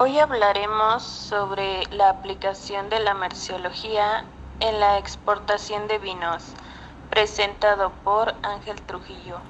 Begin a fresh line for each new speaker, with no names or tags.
Hoy hablaremos sobre la aplicación de la merciología en la exportación de vinos, presentado por Ángel Trujillo.